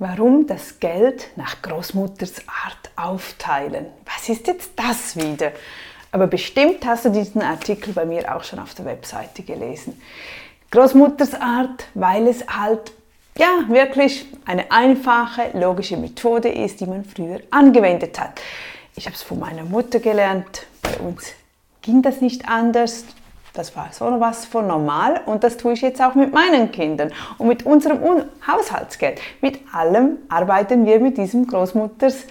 Warum das Geld nach Großmutters Art aufteilen? Was ist jetzt das wieder? Aber bestimmt hast du diesen Artikel bei mir auch schon auf der Webseite gelesen. Großmutters Art, weil es halt ja wirklich eine einfache, logische Methode ist, die man früher angewendet hat. Ich habe es von meiner Mutter gelernt. Bei uns ging das nicht anders. Das war so was von normal und das tue ich jetzt auch mit meinen Kindern und mit unserem Haushaltsgeld. Mit allem arbeiten wir mit diesem Großmutters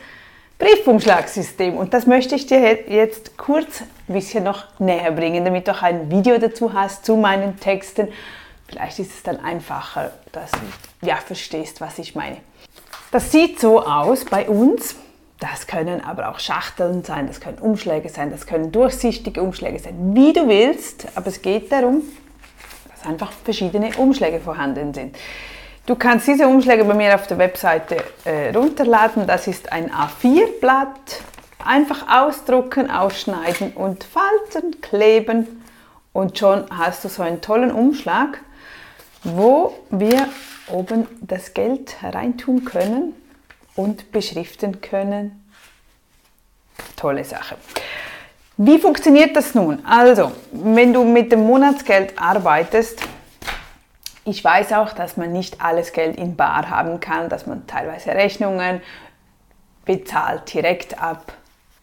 Briefumschlagssystem und das möchte ich dir jetzt kurz ein bisschen noch näher bringen, damit du auch ein Video dazu hast zu meinen Texten. Vielleicht ist es dann einfacher, dass du ja, verstehst, was ich meine. Das sieht so aus bei uns. Das können aber auch Schachteln sein, das können Umschläge sein, das können durchsichtige Umschläge sein, wie du willst. Aber es geht darum, dass einfach verschiedene Umschläge vorhanden sind. Du kannst diese Umschläge bei mir auf der Webseite äh, runterladen. Das ist ein A4-Blatt. Einfach ausdrucken, ausschneiden und falten, kleben. Und schon hast du so einen tollen Umschlag, wo wir oben das Geld hereintun können und beschriften können. Tolle Sache. Wie funktioniert das nun? Also, wenn du mit dem Monatsgeld arbeitest, ich weiß auch, dass man nicht alles Geld in Bar haben kann, dass man teilweise Rechnungen bezahlt direkt ab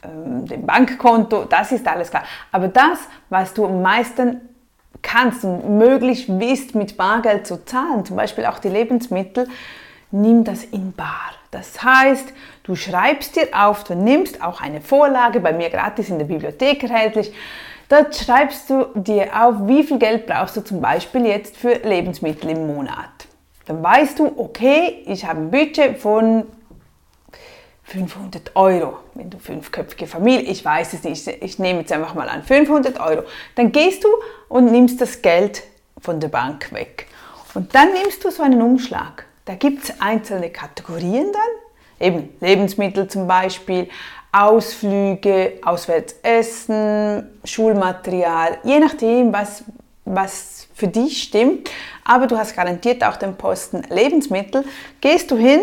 ähm, dem Bankkonto, das ist alles klar. Aber das, was du am meisten kannst und möglich bist, mit Bargeld zu zahlen, zum Beispiel auch die Lebensmittel, nimm das in Bar. Das heißt, du schreibst dir auf, du nimmst auch eine Vorlage, bei mir gratis in der Bibliothek erhältlich, dort schreibst du dir auf, wie viel Geld brauchst du zum Beispiel jetzt für Lebensmittel im Monat. Dann weißt du, okay, ich habe ein Budget von 500 Euro, wenn du fünfköpfige Familie, ich weiß es nicht, ich nehme jetzt einfach mal an 500 Euro, dann gehst du und nimmst das Geld von der Bank weg. Und dann nimmst du so einen Umschlag da gibt es einzelne Kategorien dann, eben Lebensmittel zum Beispiel, Ausflüge, auswärts essen, Schulmaterial, je nachdem, was, was für dich stimmt. Aber du hast garantiert auch den Posten Lebensmittel. Gehst du hin,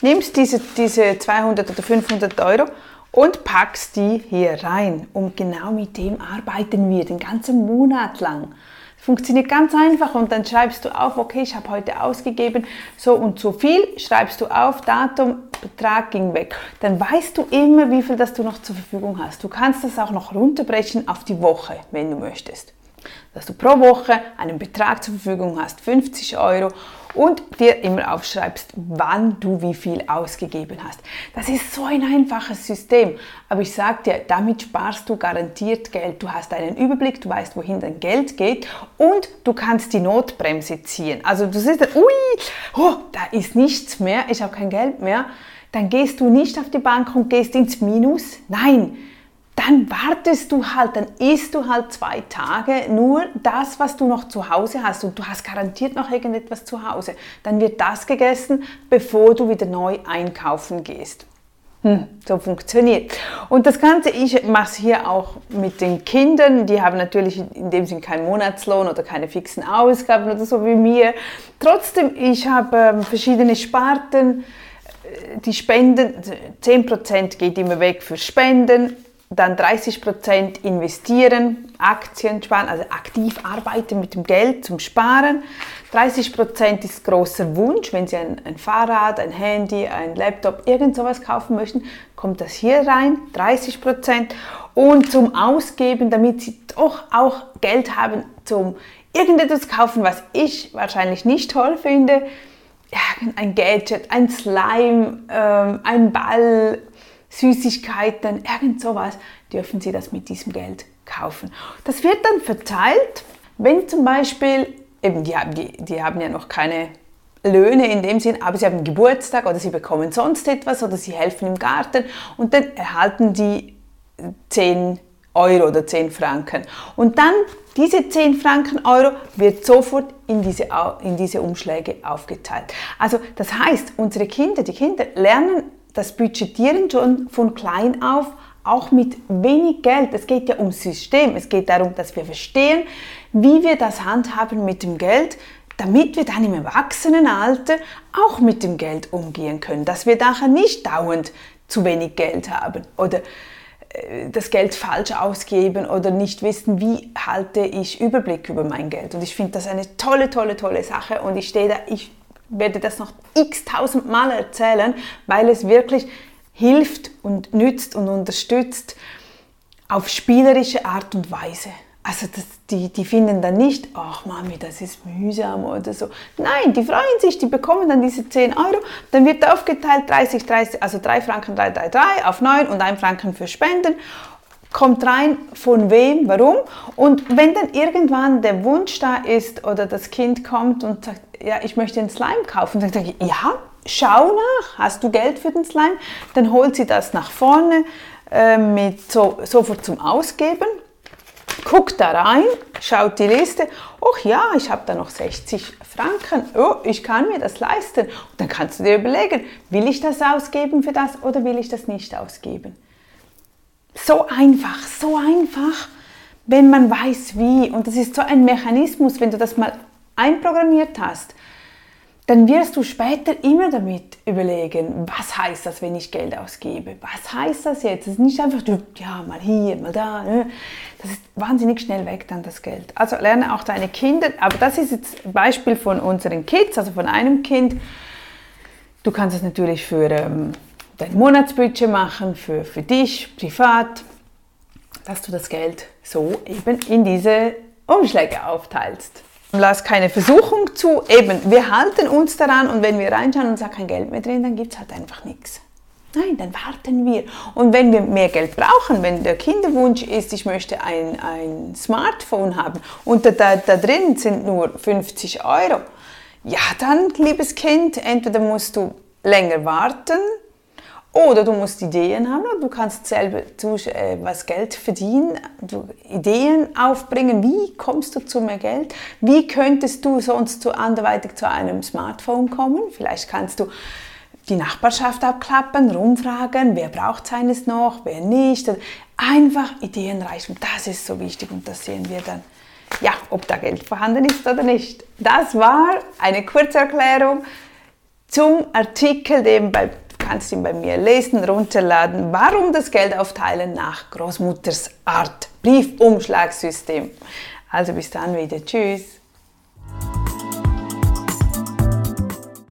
nimmst diese, diese 200 oder 500 Euro und packst die hier rein. Und genau mit dem arbeiten wir den ganzen Monat lang. Funktioniert ganz einfach und dann schreibst du auf, okay, ich habe heute ausgegeben so und so viel, schreibst du auf, Datum, Betrag ging weg. Dann weißt du immer, wie viel das du noch zur Verfügung hast. Du kannst das auch noch runterbrechen auf die Woche, wenn du möchtest dass du pro Woche einen Betrag zur Verfügung hast, 50 Euro, und dir immer aufschreibst, wann du wie viel ausgegeben hast. Das ist so ein einfaches System, aber ich sage dir, damit sparst du garantiert Geld. Du hast einen Überblick, du weißt, wohin dein Geld geht und du kannst die Notbremse ziehen. Also du siehst, ui, oh, da ist nichts mehr, ich habe kein Geld mehr. Dann gehst du nicht auf die Bank und gehst ins Minus. Nein, dann wartest du halt, dann isst du halt zwei Tage nur das, was du noch zu Hause hast und du hast garantiert noch irgendetwas zu Hause. Dann wird das gegessen, bevor du wieder neu einkaufen gehst. Hm, so funktioniert. Und das Ganze, ich mache es hier auch mit den Kindern, die haben natürlich in dem Sinne keinen Monatslohn oder keine fixen Ausgaben oder so wie mir. Trotzdem, ich habe ähm, verschiedene Sparten, äh, die Spenden, 10% geht immer weg für Spenden, dann 30% investieren, Aktien sparen, also aktiv arbeiten mit dem Geld zum Sparen. 30% ist großer Wunsch, wenn Sie ein, ein, Fahrrad, ein Handy, ein Laptop, irgend sowas kaufen möchten, kommt das hier rein, 30%. Und zum Ausgeben, damit Sie doch auch Geld haben zum irgendetwas kaufen, was ich wahrscheinlich nicht toll finde, ja, ein Gadget, ein Slime, ähm, ein Ball, Süßigkeiten, irgend sowas, dürfen Sie das mit diesem Geld kaufen. Das wird dann verteilt, wenn zum Beispiel, eben die haben, die, die haben ja noch keine Löhne in dem Sinn, aber sie haben Geburtstag oder sie bekommen sonst etwas oder sie helfen im Garten und dann erhalten die 10 Euro oder 10 Franken. Und dann diese 10 Franken Euro wird sofort in diese, in diese Umschläge aufgeteilt. Also das heißt, unsere Kinder, die Kinder lernen das Budgetieren schon von klein auf, auch mit wenig Geld. Es geht ja ums System. Es geht darum, dass wir verstehen, wie wir das handhaben mit dem Geld. damit wir dann im Erwachsenenalter auch mit dem Geld umgehen können, dass wir nachher nicht dauernd zu wenig Geld haben oder äh, das Geld falsch ausgeben oder nicht wissen, wie halte ich Überblick über mein Geld. Und ich finde das eine tolle, tolle, tolle Sache und ich stehe da, ich werde das noch x tausend Mal erzählen, weil es wirklich hilft und nützt und unterstützt auf spielerische Art und Weise. Also das, die, die finden dann nicht, ach Mami, das ist mühsam oder so. Nein, die freuen sich, die bekommen dann diese 10 Euro. Dann wird aufgeteilt 30, 30, also 3 Franken 3, 3, 3 auf 9 und 1 Franken für Spenden. Kommt rein, von wem, warum. Und wenn dann irgendwann der Wunsch da ist oder das Kind kommt und sagt, ja, ich möchte einen Slime kaufen, dann sage ich, ja, schau nach, hast du Geld für den Slime? Dann holt sie das nach vorne äh, mit so, sofort zum Ausgeben guckt da rein, schaut die Liste, ach ja, ich habe da noch 60 Franken, oh, ich kann mir das leisten. Und dann kannst du dir überlegen, will ich das ausgeben für das oder will ich das nicht ausgeben. So einfach, so einfach, wenn man weiß wie. Und das ist so ein Mechanismus, wenn du das mal einprogrammiert hast, dann wirst du später immer damit überlegen, was heißt das, wenn ich Geld ausgebe? Was heißt das jetzt? Das ist nicht einfach, ja, mal hier, mal da. Ne? Das ist wahnsinnig schnell weg dann das Geld. Also lerne auch deine Kinder, aber das ist jetzt ein Beispiel von unseren Kids, also von einem Kind. Du kannst es natürlich für ähm, dein Monatsbudget machen, für, für dich, privat, dass du das Geld so eben in diese Umschläge aufteilst. Lass keine Versuchung zu. Eben, wir halten uns daran und wenn wir reinschauen und ist kein Geld mehr drin, dann gibt es halt einfach nichts. Nein, dann warten wir. Und wenn wir mehr Geld brauchen, wenn der Kinderwunsch ist, ich möchte ein, ein Smartphone haben und da, da, da drin sind nur 50 Euro, ja dann, liebes Kind, entweder musst du länger warten oder du musst Ideen haben du kannst selber äh, was Geld verdienen, du Ideen aufbringen, wie kommst du zu mehr Geld, wie könntest du sonst zu anderweitig zu einem Smartphone kommen, vielleicht kannst du die Nachbarschaft abklappen, rumfragen, wer braucht seines noch, wer nicht. Einfach Ideen reichen, das ist so wichtig und das sehen wir dann, ja, ob da Geld vorhanden ist oder nicht. Das war eine Kurzerklärung zum Artikel, den bei kannst ihn bei mir lesen, runterladen. Warum das Geld aufteilen nach Großmutters Art? Briefumschlagssystem. Also bis dann wieder. Tschüss.